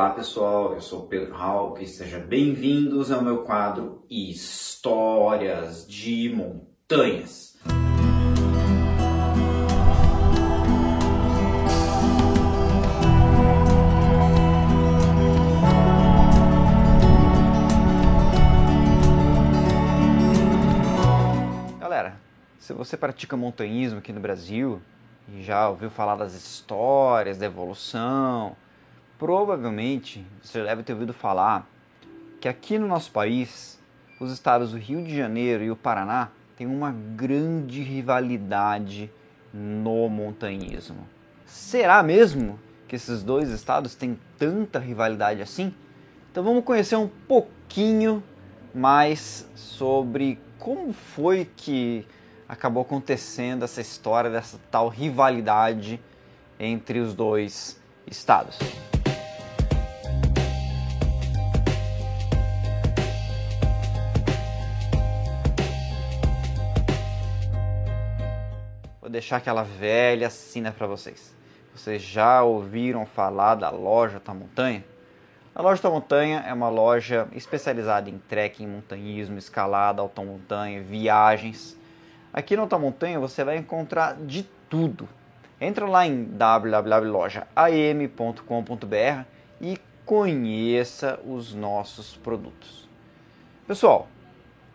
Olá pessoal, eu sou Pedro Hawk e sejam bem-vindos ao meu quadro Histórias de Montanhas. Galera, se você pratica montanhismo aqui no Brasil e já ouviu falar das histórias da evolução, provavelmente você deve ter ouvido falar que aqui no nosso país, os estados do Rio de Janeiro e o Paraná têm uma grande rivalidade no montanhismo. Será mesmo que esses dois estados têm tanta rivalidade assim? Então vamos conhecer um pouquinho mais sobre como foi que acabou acontecendo essa história dessa tal rivalidade entre os dois estados. Deixar aquela velha sina para vocês. Vocês já ouviram falar da loja da montanha? A loja da montanha é uma loja especializada em trekking, montanhismo, escalada, montanha, viagens. Aqui na montanha você vai encontrar de tudo. Entra lá em www.lojaam.com.br e conheça os nossos produtos. Pessoal,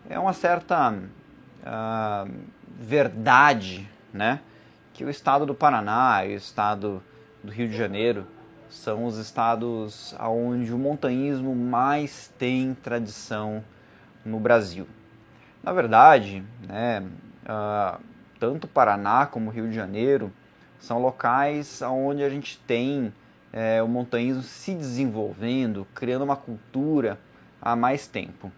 é uma certa uh, verdade né, que o estado do Paraná e o estado do Rio de Janeiro são os estados onde o montanhismo mais tem tradição no Brasil. Na verdade, né, uh, tanto Paraná como Rio de Janeiro são locais onde a gente tem é, o montanhismo se desenvolvendo, criando uma cultura há mais tempo.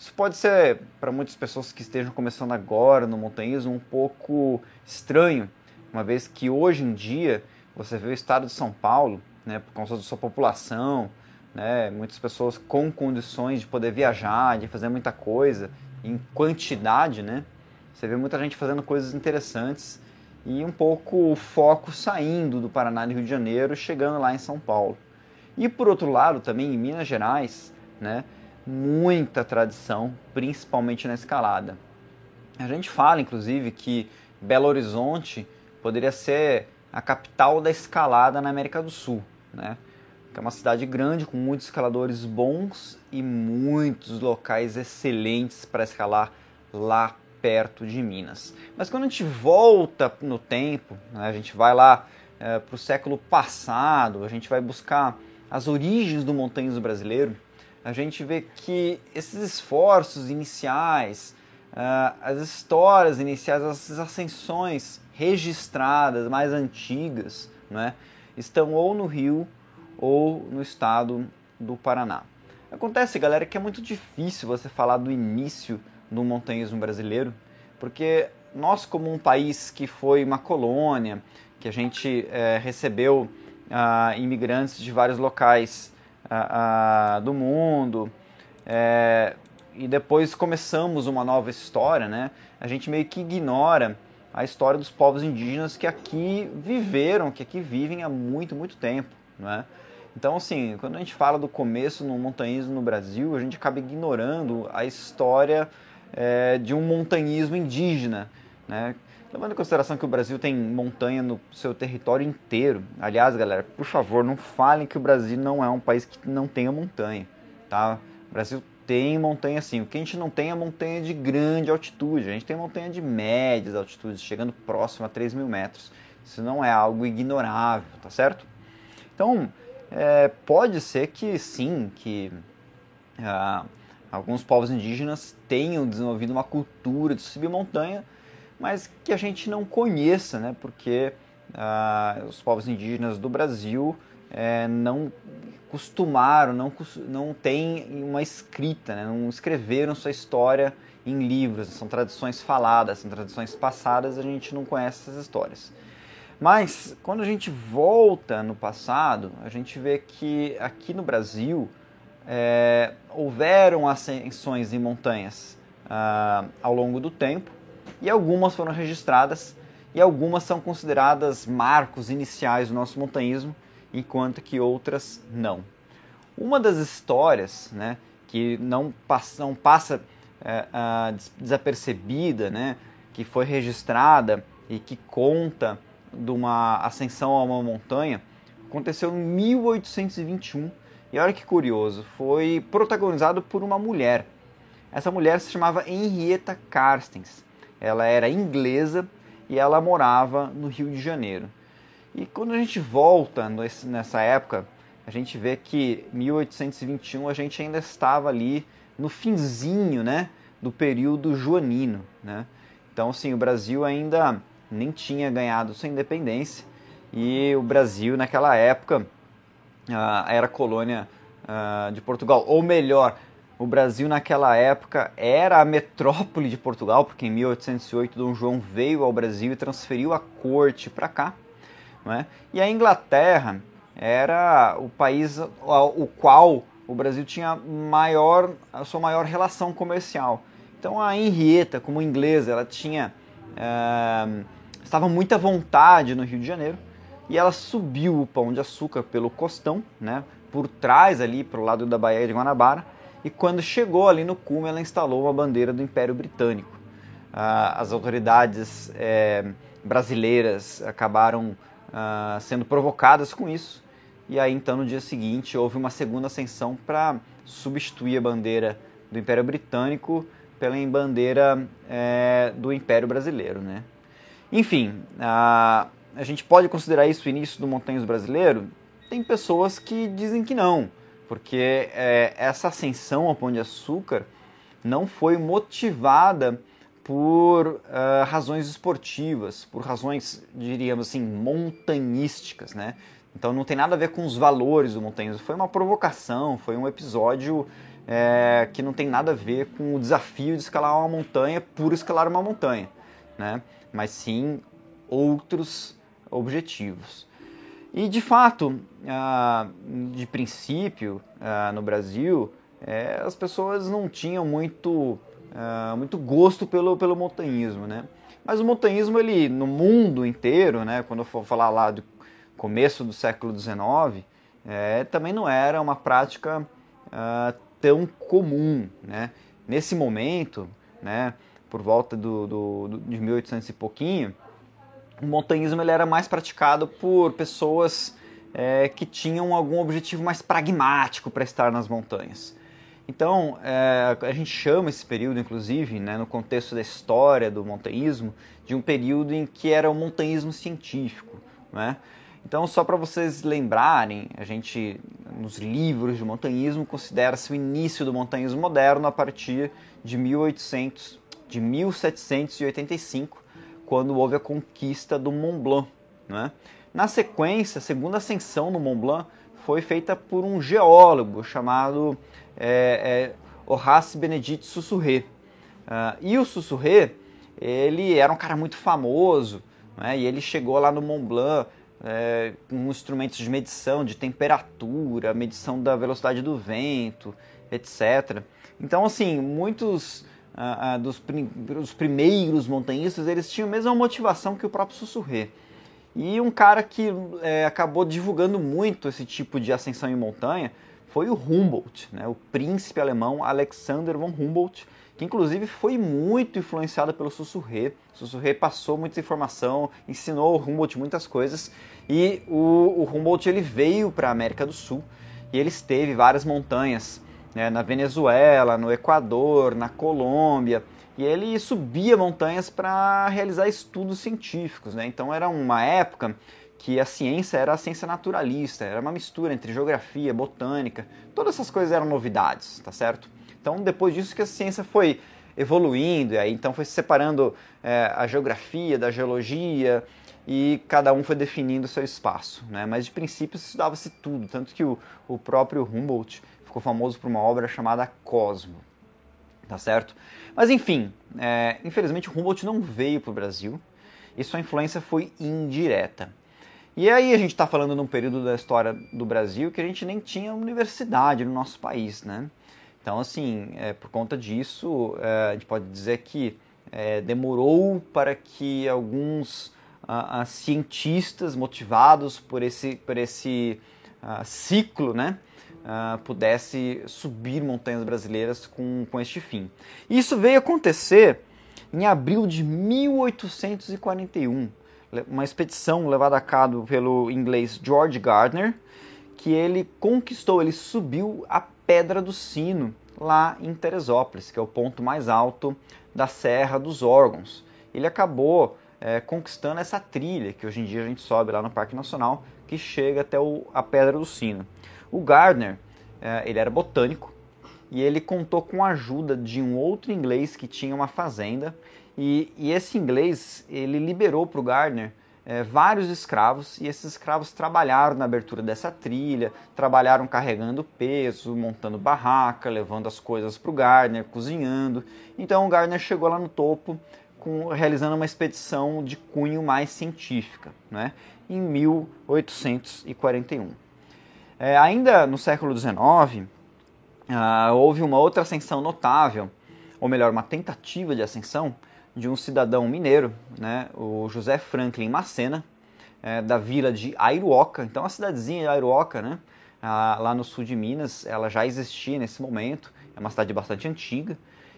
Isso pode ser, para muitas pessoas que estejam começando agora no montanhismo, um pouco estranho, uma vez que hoje em dia você vê o estado de São Paulo, né, por causa da sua população, né, muitas pessoas com condições de poder viajar, de fazer muita coisa, em quantidade, né, você vê muita gente fazendo coisas interessantes e um pouco o foco saindo do Paraná e Rio de Janeiro, chegando lá em São Paulo. E por outro lado, também em Minas Gerais, né, muita tradição, principalmente na escalada. A gente fala, inclusive, que Belo Horizonte poderia ser a capital da escalada na América do Sul, né? Que é uma cidade grande com muitos escaladores bons e muitos locais excelentes para escalar lá perto de Minas. Mas quando a gente volta no tempo, né, a gente vai lá é, para o século passado, a gente vai buscar as origens do montanhismo brasileiro, a gente vê que esses esforços iniciais, uh, as histórias iniciais, as ascensões registradas mais antigas, né, estão ou no Rio ou no estado do Paraná. Acontece, galera, que é muito difícil você falar do início do montanhismo brasileiro, porque nós, como um país que foi uma colônia, que a gente é, recebeu uh, imigrantes de vários locais do mundo. É, e depois começamos uma nova história, né? A gente meio que ignora a história dos povos indígenas que aqui viveram, que aqui vivem há muito, muito tempo, né? Então, assim, quando a gente fala do começo no montanhismo no Brasil, a gente acaba ignorando a história é, de um montanhismo indígena, né? Levando em consideração que o Brasil tem montanha no seu território inteiro. Aliás, galera, por favor, não falem que o Brasil não é um país que não tenha montanha, tá? O Brasil tem montanha sim. O que a gente não tem é montanha de grande altitude. A gente tem montanha de médias altitudes, chegando próximo a 3 mil metros. Isso não é algo ignorável, tá certo? Então, é, pode ser que sim, que ah, alguns povos indígenas tenham desenvolvido uma cultura de subir montanha, mas que a gente não conheça, né? porque ah, os povos indígenas do Brasil é, não costumaram, não, não têm uma escrita, né? não escreveram sua história em livros, são tradições faladas, são tradições passadas, a gente não conhece essas histórias. Mas quando a gente volta no passado, a gente vê que aqui no Brasil é, houveram ascensões em montanhas ah, ao longo do tempo, e algumas foram registradas e algumas são consideradas marcos iniciais do nosso montanhismo, enquanto que outras não. Uma das histórias né, que não passa, não passa é, desapercebida, né, que foi registrada e que conta de uma ascensão a uma montanha, aconteceu em 1821. E olha que curioso, foi protagonizado por uma mulher. Essa mulher se chamava Henrietta Carstens. Ela era inglesa e ela morava no Rio de Janeiro. E quando a gente volta nessa época, a gente vê que 1821 a gente ainda estava ali no finzinho, né, do período joanino, né? Então, sim, o Brasil ainda nem tinha ganhado sua independência e o Brasil naquela época uh, era colônia uh, de Portugal, ou melhor, o Brasil naquela época era a metrópole de Portugal, porque em 1808 Dom João veio ao Brasil e transferiu a corte para cá. Né? E a Inglaterra era o país o qual o Brasil tinha maior, a sua maior relação comercial. Então a Henrietta, como inglesa, ela tinha é, estava muito à vontade no Rio de Janeiro e ela subiu o Pão de Açúcar pelo costão, né, por trás ali para o lado da Baía de Guanabara e quando chegou ali no cume ela instalou uma bandeira do Império Britânico. Ah, as autoridades é, brasileiras acabaram ah, sendo provocadas com isso e aí então no dia seguinte houve uma segunda ascensão para substituir a bandeira do Império Britânico pela bandeira é, do Império Brasileiro, né? Enfim, a, a gente pode considerar isso o início do montanhas brasileiro? Tem pessoas que dizem que não, porque é, essa ascensão ao Pão de Açúcar não foi motivada por uh, razões esportivas, por razões, diríamos assim, montanhísticas, né? Então não tem nada a ver com os valores do montanhismo. Foi uma provocação, foi um episódio é, que não tem nada a ver com o desafio de escalar uma montanha por escalar uma montanha, né? Mas sim outros objetivos. E de fato, ah, de princípio, ah, no Brasil, é, as pessoas não tinham muito, ah, muito gosto pelo, pelo montanhismo, né? Mas o montanhismo, ele, no mundo inteiro, né, quando eu for falar lá do começo do século XIX, é, também não era uma prática tão comum. Né? Nesse momento, né, por volta do, do, do, de 1800 e pouquinho, o montanhismo ele era mais praticado por pessoas é, que tinham algum objetivo mais pragmático para estar nas montanhas. Então, é, a gente chama esse período, inclusive, né, no contexto da história do montanhismo, de um período em que era o montanhismo científico. Né? Então, só para vocês lembrarem, a gente, nos livros de montanhismo, considera-se o início do montanhismo moderno a partir de 1800, de 1785, quando houve a conquista do Mont Blanc. Né? Na sequência, a segunda ascensão no Mont Blanc foi feita por um geólogo chamado é, é, Horace Benedict Sussurré. Uh, e o Sussurré, ele era um cara muito famoso, né? e ele chegou lá no Mont Blanc é, com instrumentos de medição de temperatura, medição da velocidade do vento, etc. Então, assim, muitos dos, dos, primeiros montanhistas, eles tinham a mesma motivação que o próprio Sussurré. E um cara que é, acabou divulgando muito esse tipo de ascensão em montanha foi o Humboldt, né, o príncipe alemão Alexander von Humboldt, que inclusive foi muito influenciado pelo Sussurré. Sussurré passou muita informação, ensinou o Humboldt muitas coisas e o, o Humboldt ele veio para a América do Sul e ele esteve várias montanhas né, na Venezuela, no Equador, na Colômbia e ele subia montanhas para realizar estudos científicos. Né? Então era uma época que a ciência era a ciência naturalista, era uma mistura entre geografia, botânica, todas essas coisas eram novidades, tá certo? Então, depois disso que a ciência foi evoluindo, e aí então foi se separando é, a geografia da geologia e cada um foi definindo o seu espaço. Né? Mas de princípio estudava-se tudo, tanto que o, o próprio Humboldt ficou famoso por uma obra chamada Cosmo. Tá certo? Mas enfim, é, infelizmente Humboldt não veio para o Brasil e sua influência foi indireta. E aí a gente está falando num período da história do Brasil que a gente nem tinha universidade no nosso país, né? Então, assim, é, por conta disso, é, a gente pode dizer que é, demorou para que alguns cientistas motivados por esse, por esse ciclo né, uh, pudesse subir montanhas brasileiras com, com este fim. Isso veio acontecer em abril de 1841, uma expedição levada a cabo pelo inglês George Gardner, que ele conquistou, ele subiu a Pedra do Sino lá em Teresópolis, que é o ponto mais alto da Serra dos Órgãos. Ele acabou é, conquistando essa trilha que hoje em dia a gente sobe lá no Parque Nacional, que chega até o, a Pedra do Sino. O Gardner, é, ele era botânico e ele contou com a ajuda de um outro inglês que tinha uma fazenda e, e esse inglês ele liberou para o Gardner é, vários escravos e esses escravos trabalharam na abertura dessa trilha, trabalharam carregando peso, montando barraca, levando as coisas para o Gardner, cozinhando. Então o Gardner chegou lá no topo com, realizando uma expedição de cunho mais científica, né, em 1841. É, ainda no século XIX, ah, houve uma outra ascensão notável, ou melhor, uma tentativa de ascensão de um cidadão mineiro, né, o José Franklin Macena, é, da vila de Airuoca. Então, a cidadezinha de Airuoca, né, ah, lá no sul de Minas, ela já existia nesse momento, é uma cidade bastante antiga.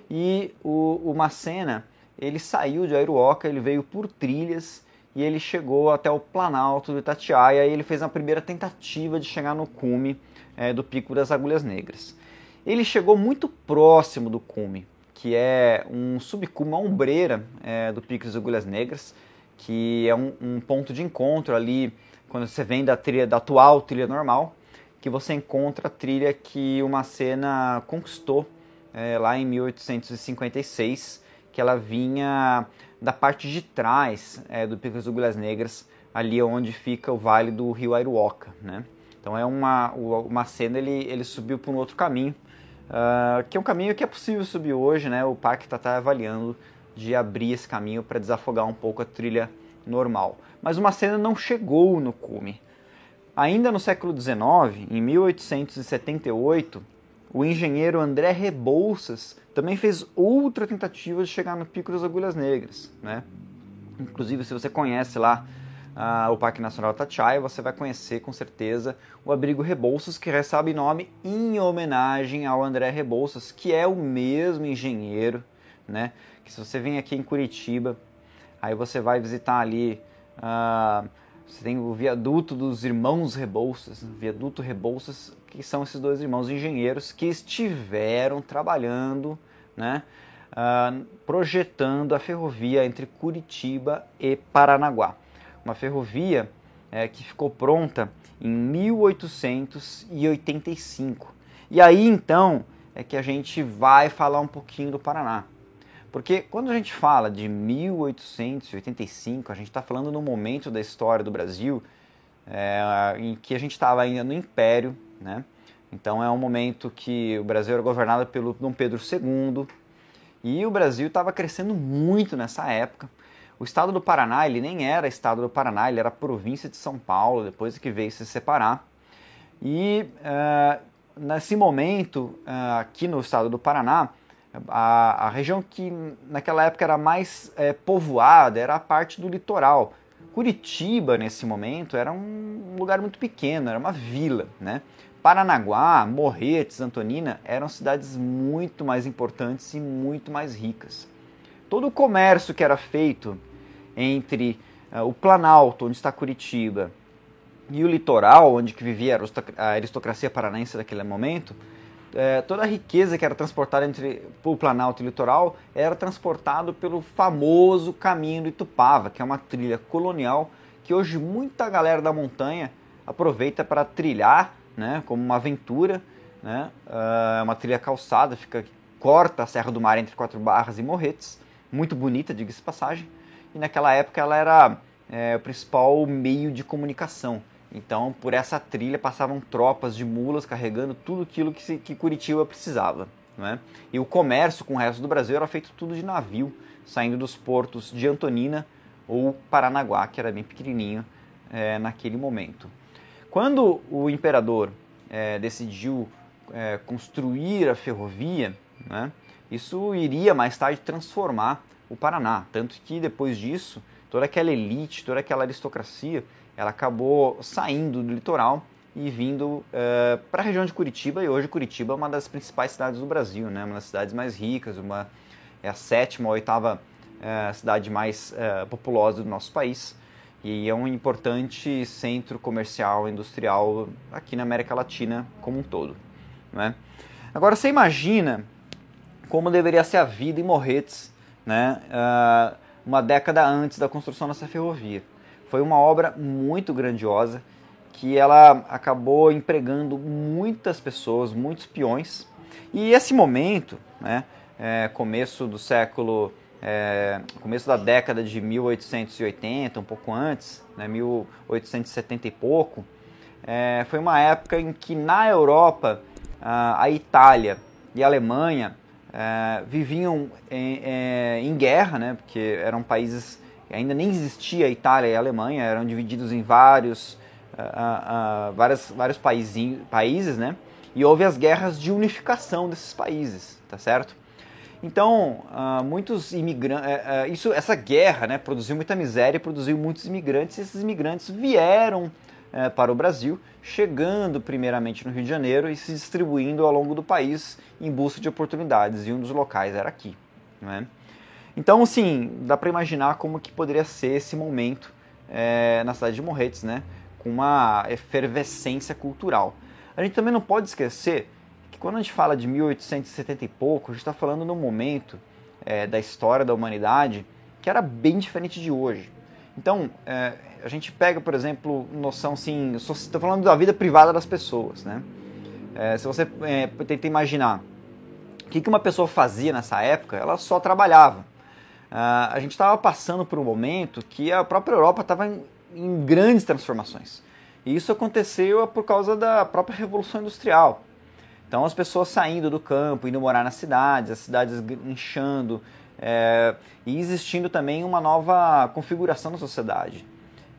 E o, o Macena, ele saiu de Airuoca, ele veio por trilhas e ele chegou até o Planalto do Itatiaia e ele fez a primeira tentativa de chegar no cume é, do Pico das Agulhas Negras. Ele chegou muito próximo do cume, que é um subcume, uma ombreira é, do Pico das Agulhas Negras, que é um, um, ponto de encontro ali quando você vem da trilha da atual trilha normal, que você encontra a trilha que uma cena conquistou é, lá em 1856, que ela vinha da parte de trás é, do Pico das Agulhas Negras, ali onde fica o vale do rio Airuoca, né? Então é uma, uma cena, ele, ele subiu por um outro caminho, uh, que é um caminho que é possível subir hoje, né? O parque está tá avaliando de abrir esse caminho para desafogar um pouco a trilha normal. Mas uma cena não chegou no cume. Ainda no século XIX, em 1878, o engenheiro André Rebouças também fez outra tentativa de chegar no Pico das Agulhas Negras. Né? Inclusive, se você conhece lá o Parque Nacional Tatiaia, você vai conhecer com certeza o Abrigo Rebouças, que recebe nome em homenagem ao André Rebouças, que é o mesmo engenheiro, né? que se você vem aqui em Curitiba, aí você vai visitar ali... Uh, você tem o viaduto dos irmãos Rebouças, viaduto Rebouças, que são esses dois irmãos engenheiros que estiveram trabalhando, né, uh, projetando a ferrovia entre Curitiba e Paranaguá. Uma ferrovia é, que ficou pronta em 1885. E aí então é que a gente vai falar um pouquinho do Paraná. Porque quando a gente fala de 1885, a gente está falando no momento da história do Brasil é, em que a gente estava ainda no Império, né? Então é um momento que o Brasil era governado pelo Dom Pedro II e o Brasil estava crescendo muito nessa época. O estado do Paraná, ele nem era estado do Paraná, ele era província de São Paulo, depois que veio se separar. E uh, nesse momento, uh, aqui no estado do Paraná, a, a região que naquela época era mais é, povoada era a parte do litoral. Curitiba, nesse momento, era um lugar muito pequeno, era uma vila. Né? Paranaguá, Morretes, Antonina eram cidades muito mais importantes e muito mais ricas. Todo o comércio que era feito entre uh, o Planalto, onde está Curitiba, e o litoral, onde que vivia a aristocracia paranaense daquele momento, é, toda a riqueza que era transportada entre o Planalto e o litoral era transportado pelo famoso caminho do Itupava, que é uma trilha colonial que hoje muita galera da montanha aproveita para trilhar, né, como uma aventura, né, é uma trilha calçada, fica corta a Serra do Mar entre Quatro Barras e Morretes, muito bonita, diga-se passagem, e naquela época ela era é, o principal meio de comunicação. Então, por essa trilha passavam tropas de mulas carregando tudo aquilo que, que Curitiba precisava. Né? E o comércio com o resto do Brasil era feito tudo de navio, saindo dos portos de Antonina ou Paranaguá, que era bem pequenininho é, naquele momento. Quando o imperador é, decidiu é, construir a ferrovia, né, isso iria mais tarde transformar o Paraná. Tanto que depois disso, toda aquela elite, toda aquela aristocracia ela acabou saindo do litoral e vindo é, para a região de Curitiba. E hoje Curitiba é uma das principais cidades do Brasil, né? uma das cidades mais ricas, uma, é a sétima ou oitava é, cidade mais é, populosa do nosso país. E é um importante centro comercial industrial aqui na América Latina como um todo. Né? Agora você imagina como deveria ser a vida em Morretes né, uh, uma década antes da construção dessa ferrovia. Foi uma obra muito grandiosa que ela acabou empregando muitas pessoas, muitos peões. E esse momento, né, é, começo do século é, começo da década de 1880, um pouco antes, né, 1870 e pouco, é, foi uma época em que na Europa a, Itália e a Alemanha é, viviam em, é, em, guerra, né, porque eram países ainda nem existia Itália e Alemanha, eram divididos em vários, vários, vários países, né, e houve as guerras de unificação desses países, tá certo? Então, uh, muitos imigrantes, uh, uh, isso, essa guerra, né, produziu muita miséria, produziu muitos imigrantes. E esses imigrantes vieram eh, para o Brasil, chegando primeiramente no Rio de Janeiro e se distribuindo ao longo do país em busca de oportunidades. E um dos locais era aqui, né? Então, sim, dá para imaginar como que poderia ser esse momento eh, na cidade de Morretes, né, com uma efervescência cultural. A gente também não pode esquecer quando a gente fala de 1870 e pouco, a gente está falando num momento é, da história da humanidade que era bem diferente de hoje. Então, é, a gente pega, por exemplo, noção assim, estou falando da vida privada das pessoas, né? É, se você é, tenta imaginar o que, que uma pessoa fazia nessa época, ela só trabalhava. Uh, a gente estava passando por um momento que a própria Europa estava em, em grandes transformações. E isso aconteceu por causa da própria Revolução Industrial. Então as pessoas saindo do campo, indo morar nas cidades, as cidades inchando é, e existindo também uma nova configuração da sociedade.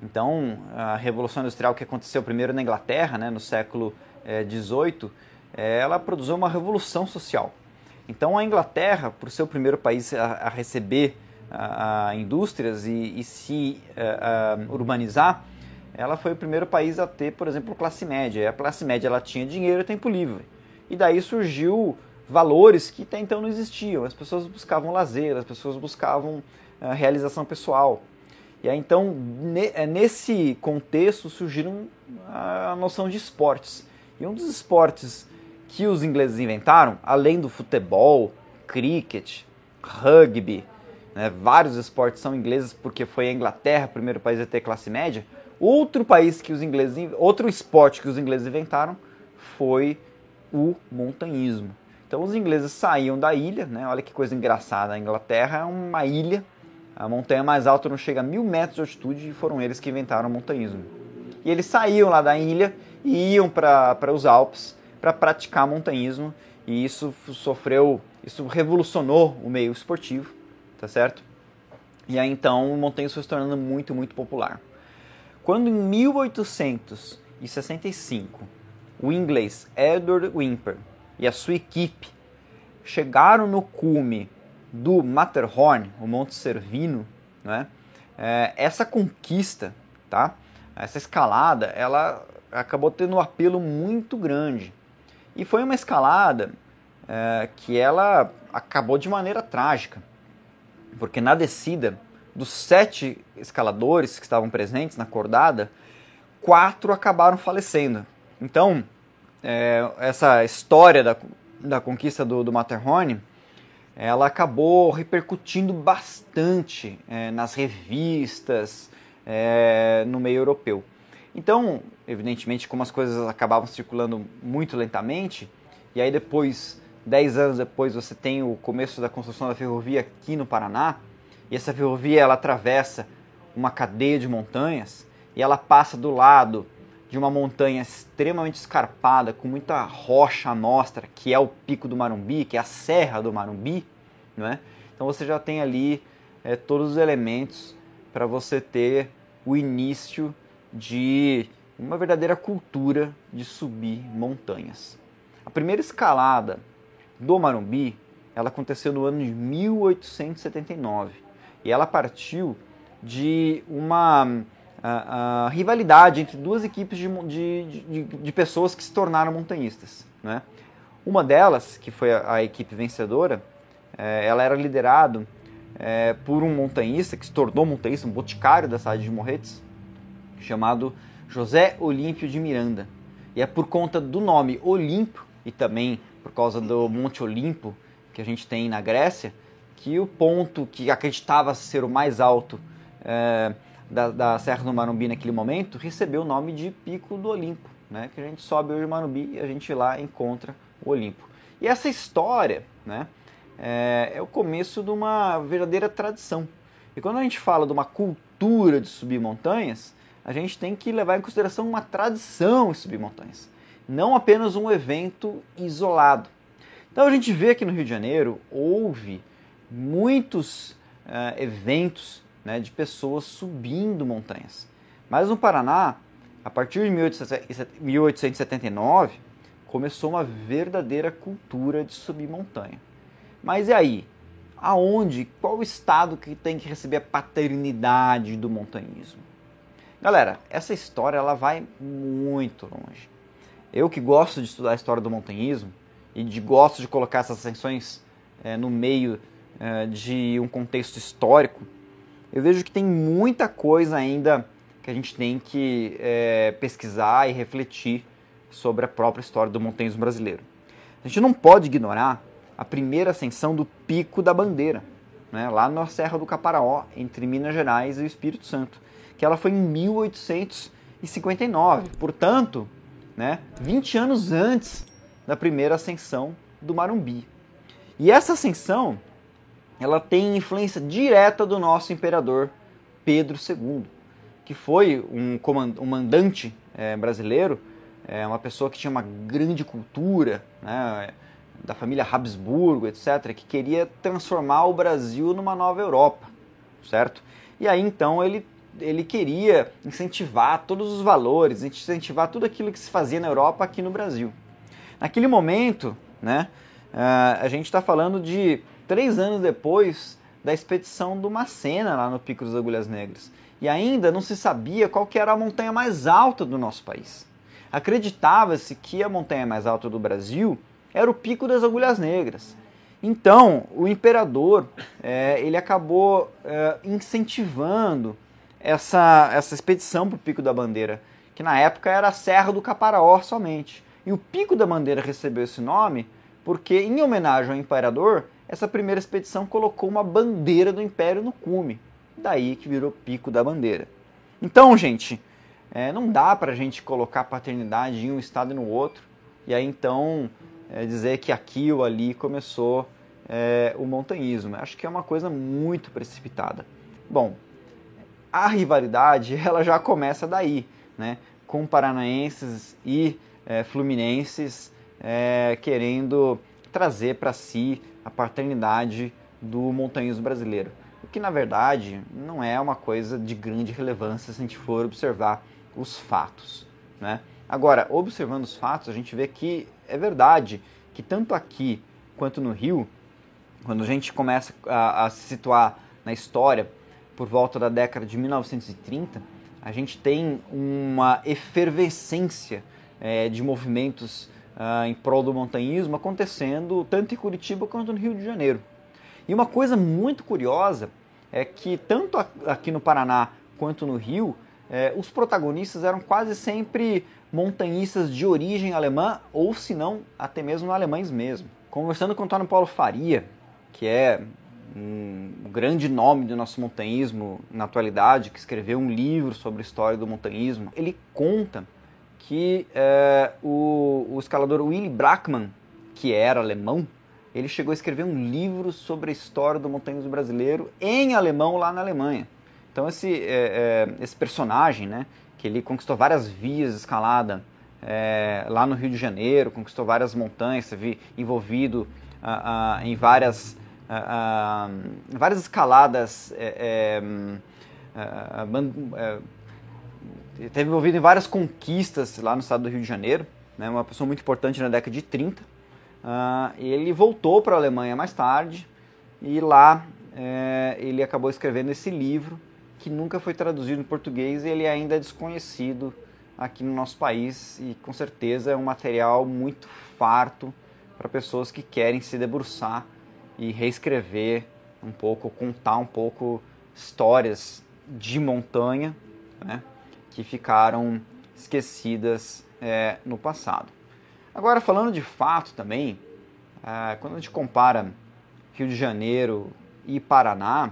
Então a Revolução Industrial que aconteceu primeiro na Inglaterra, né, no século XVIII, é, ela produziu uma revolução social. Então a Inglaterra, por ser o primeiro país a, a receber a, a indústrias e, e se a, urbanizar, ela foi o primeiro país a ter, por exemplo, classe média. E a classe média ela tinha dinheiro e tempo livre. E daí surgiu valores que até então não existiam. As pessoas buscavam lazer, as pessoas buscavam uh, realização pessoal. E aí então, ne nesse contexto, surgiram a noção de esportes. E um dos esportes que os ingleses inventaram, além do futebol, cricket, rugby, né, vários esportes são ingleses porque foi a Inglaterra o primeiro país a ter classe média. Outro país que os ingleses, outro esporte que os ingleses inventaram foi o montanhismo. Então os ingleses saíam da ilha, né? olha que coisa engraçada, a Inglaterra é uma ilha, a montanha mais alta não chega a mil metros de altitude e foram eles que inventaram o montanhismo. E eles saíam lá da ilha e iam para os Alpes para praticar montanhismo e isso sofreu, isso revolucionou o meio esportivo, tá certo? E aí então o montanhismo foi se tornando muito, muito popular. Quando em 1865 o inglês Edward Whymper e a sua equipe chegaram no cume do Matterhorn, o Monte Cervino, né? É, essa conquista, tá? Essa escalada, ela acabou tendo um apelo muito grande. E foi uma escalada é, que ela acabou de maneira trágica, porque na descida dos sete escaladores que estavam presentes na cordada, quatro acabaram falecendo. Então, é, essa história da, da conquista do, do Matterhorn, ela acabou repercutindo bastante é, nas revistas, é, no meio europeu. Então, evidentemente, como as coisas acabavam circulando muito lentamente, e aí depois, 10 anos depois, você tem o começo da construção da ferrovia aqui no Paraná, e essa ferrovia ela atravessa uma cadeia de montanhas, e ela passa do lado de uma montanha extremamente escarpada, com muita rocha à mostra, que é o Pico do Marumbi, que é a Serra do Marumbi, não é? Então você já tem ali é, todos os elementos para você ter o início de uma verdadeira cultura de subir montanhas. A primeira escalada do Marumbi, ela aconteceu no ano de 1879 e ela partiu de uma a, a rivalidade entre duas equipes de, de, de, de, pessoas que se tornaram montanhistas. Né? Uma delas, que foi a, a equipe vencedora, é, ela era liderado é, por um montanhista que se tornou montanhista, um boticário da cidade de Morretes, chamado José Olímpio de Miranda. E é por conta do nome Olimpo e também por causa do Monte Olimpo que a gente tem na Grécia, que o ponto que acreditava ser o mais alto é, da, da, Serra do Marumbi naquele momento recebeu o nome de Pico do Olimpo, né? que a gente sobe hoje o Marumbi e a gente lá encontra o Olimpo. E essa história né, é, é o começo de uma verdadeira tradição. E quando a gente fala de uma cultura de subir montanhas, a gente tem que levar em consideração uma tradição subir montanhas, não apenas um evento isolado. Então a gente vê que no Rio de Janeiro houve muitos uh, eventos né, de pessoas subindo montanhas. Mas no Paraná, a partir de 1879, começou uma verdadeira cultura de subir montanha. Mas e aí? Aonde? Qual estado que tem que receber a paternidade do montanhismo? Galera, essa história ela vai muito longe. Eu que gosto de estudar a história do montanhismo e de gosto de colocar essas ascensões é, no meio é, de um contexto histórico, eu vejo que tem muita coisa ainda que a gente tem que é, pesquisar e refletir sobre a própria história do montanhismo brasileiro. A gente não pode ignorar a primeira ascensão do Pico da Bandeira, né, lá na Serra do Caparaó, entre Minas Gerais e o Espírito Santo que ela foi em 1859, portanto, né, 20 anos antes da primeira ascensão do Marumbi. E essa ascensão, ela tem influência direta do nosso imperador Pedro II, que foi um, um mandante é, brasileiro, é, uma pessoa que tinha uma grande cultura, né, da família Habsburgo, etc., que queria transformar o Brasil numa nova Europa, certo? E aí então ele ele queria incentivar todos os valores, incentivar tudo aquilo que se fazia na Europa aqui no Brasil. Naquele momento, né, ah, a gente está falando de três anos depois da expedição do Macena lá no Pico das Agulhas Negras. E ainda não se sabia qual que era a montanha mais alta do nosso país. Acreditava-se que a montanha mais alta do Brasil era o Pico das Agulhas Negras. Então, o imperador é, ele acabou é, incentivando essa, essa expedição para o Pico da Bandeira, que na época era a Serra do Caparaó somente. E o Pico da Bandeira recebeu esse nome porque, em homenagem ao imperador, essa primeira expedição colocou uma bandeira do império no cume. Daí que virou Pico da Bandeira. Então, gente, é, não dá para a gente colocar paternidade em um estado e no outro, e aí então é, dizer que aqui ou ali começou é, o montanhismo. Acho que é uma coisa muito precipitada. Bom, a rivalidade ela já começa daí, né? com paranaenses e é, fluminenses é, querendo trazer para si a paternidade do montanhismo brasileiro. O que na verdade não é uma coisa de grande relevância se a gente for observar os fatos. Né? Agora, observando os fatos, a gente vê que é verdade que tanto aqui quanto no Rio, quando a gente começa a, a se situar na história, por volta da década de 1930, a gente tem uma efervescência é, de movimentos uh, em prol do montanhismo acontecendo tanto em Curitiba quanto no Rio de Janeiro. E uma coisa muito curiosa é que tanto aqui no Paraná quanto no Rio, é, os protagonistas eram quase sempre montanhistas de origem alemã ou, se não, até mesmo alemães mesmo. Conversando com Antônio Paulo Faria, que é um grande nome do nosso montanhismo na atualidade, que escreveu um livro sobre a história do montanhismo, ele conta que é, o, o escalador Willy Brackmann, que era alemão, ele chegou a escrever um livro sobre a história do montanhismo brasileiro em alemão lá na Alemanha. Então esse, é, é, esse personagem, né, que ele conquistou várias vias de escalada é, lá no Rio de Janeiro, conquistou várias montanhas, se envolvido ah, ah, em várias uh, várias escaladas, é, é, teve envolvido em várias conquistas lá no estado do Rio de Janeiro, né, uma pessoa muito importante na década de 30. Uh, ele voltou para a Alemanha mais tarde e lá é, ele acabou escrevendo esse livro que nunca foi traduzido em português e ele ainda é desconhecido aqui no nosso país e com certeza é um material muito farto para pessoas que querem se debruçar e reescrever um pouco, contar um pouco histórias de montanha né, que ficaram esquecidas é, no passado. Agora, falando de fato também, é, quando a gente compara Rio de Janeiro e Paraná,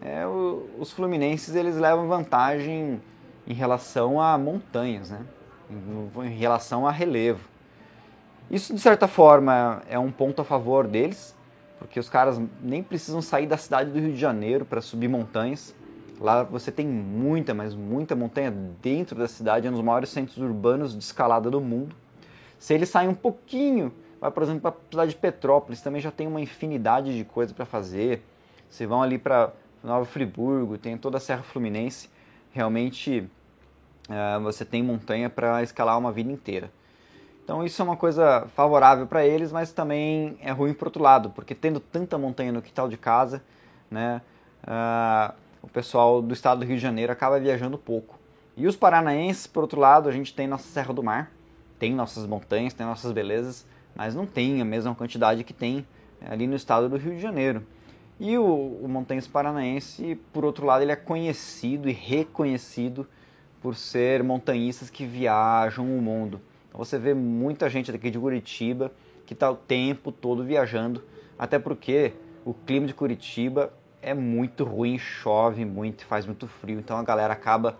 é, o, os fluminenses eles levam vantagem em relação a montanhas, né? em, em relação a relevo. Isso, de certa forma, é um ponto a favor deles, porque os caras nem precisam sair da cidade do Rio de Janeiro para subir montanhas. Lá você tem muita, mas muita montanha dentro da cidade, é um dos maiores centros urbanos de escalada do mundo. Se eles saem um pouquinho, vai por exemplo para a cidade de Petrópolis, também já tem uma infinidade de coisas para fazer. Se vão ali para Nova Friburgo, tem toda a Serra Fluminense, realmente uh, você tem montanha para escalar uma vida inteira. Então isso é uma coisa favorável para eles, mas também é ruim por outro lado, porque tendo tanta montanha no quintal de casa, né, uh, o pessoal do estado do Rio de Janeiro acaba viajando pouco. E os paranaenses, por outro lado, a gente tem nossa Serra do Mar, tem nossas montanhas, tem nossas belezas, mas não tem a mesma quantidade que tem ali no estado do Rio de Janeiro. E o, o Paranaense, por outro lado, ele é conhecido e reconhecido por ser montanhistas que viajam o mundo. Você vê muita gente daqui de Curitiba que está o tempo todo viajando, até porque o clima de Curitiba é muito ruim, chove muito, faz muito frio, então a galera acaba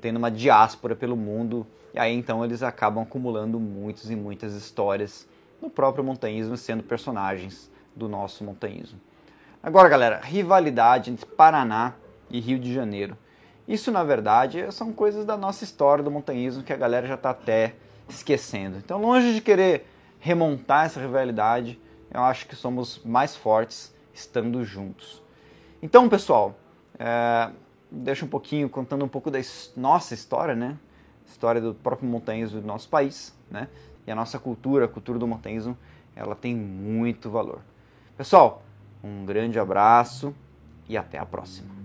tendo uma diáspora pelo mundo e aí então eles acabam acumulando muitas e muitas histórias no próprio montanhismo, sendo personagens do nosso montanhismo. Agora, galera, rivalidade entre Paraná e Rio de Janeiro. Isso, na verdade, são coisas da nossa história do montanhismo que a galera já está até esquecendo. Então, longe de querer remontar essa rivalidade, eu acho que somos mais fortes estando juntos. Então, pessoal, é, deixa um pouquinho contando um pouco da nossa história, né? História do próprio montanhismo do nosso país, né? E a nossa cultura, a cultura do montanhismo, ela tem muito valor. Pessoal, um grande abraço e até a próxima.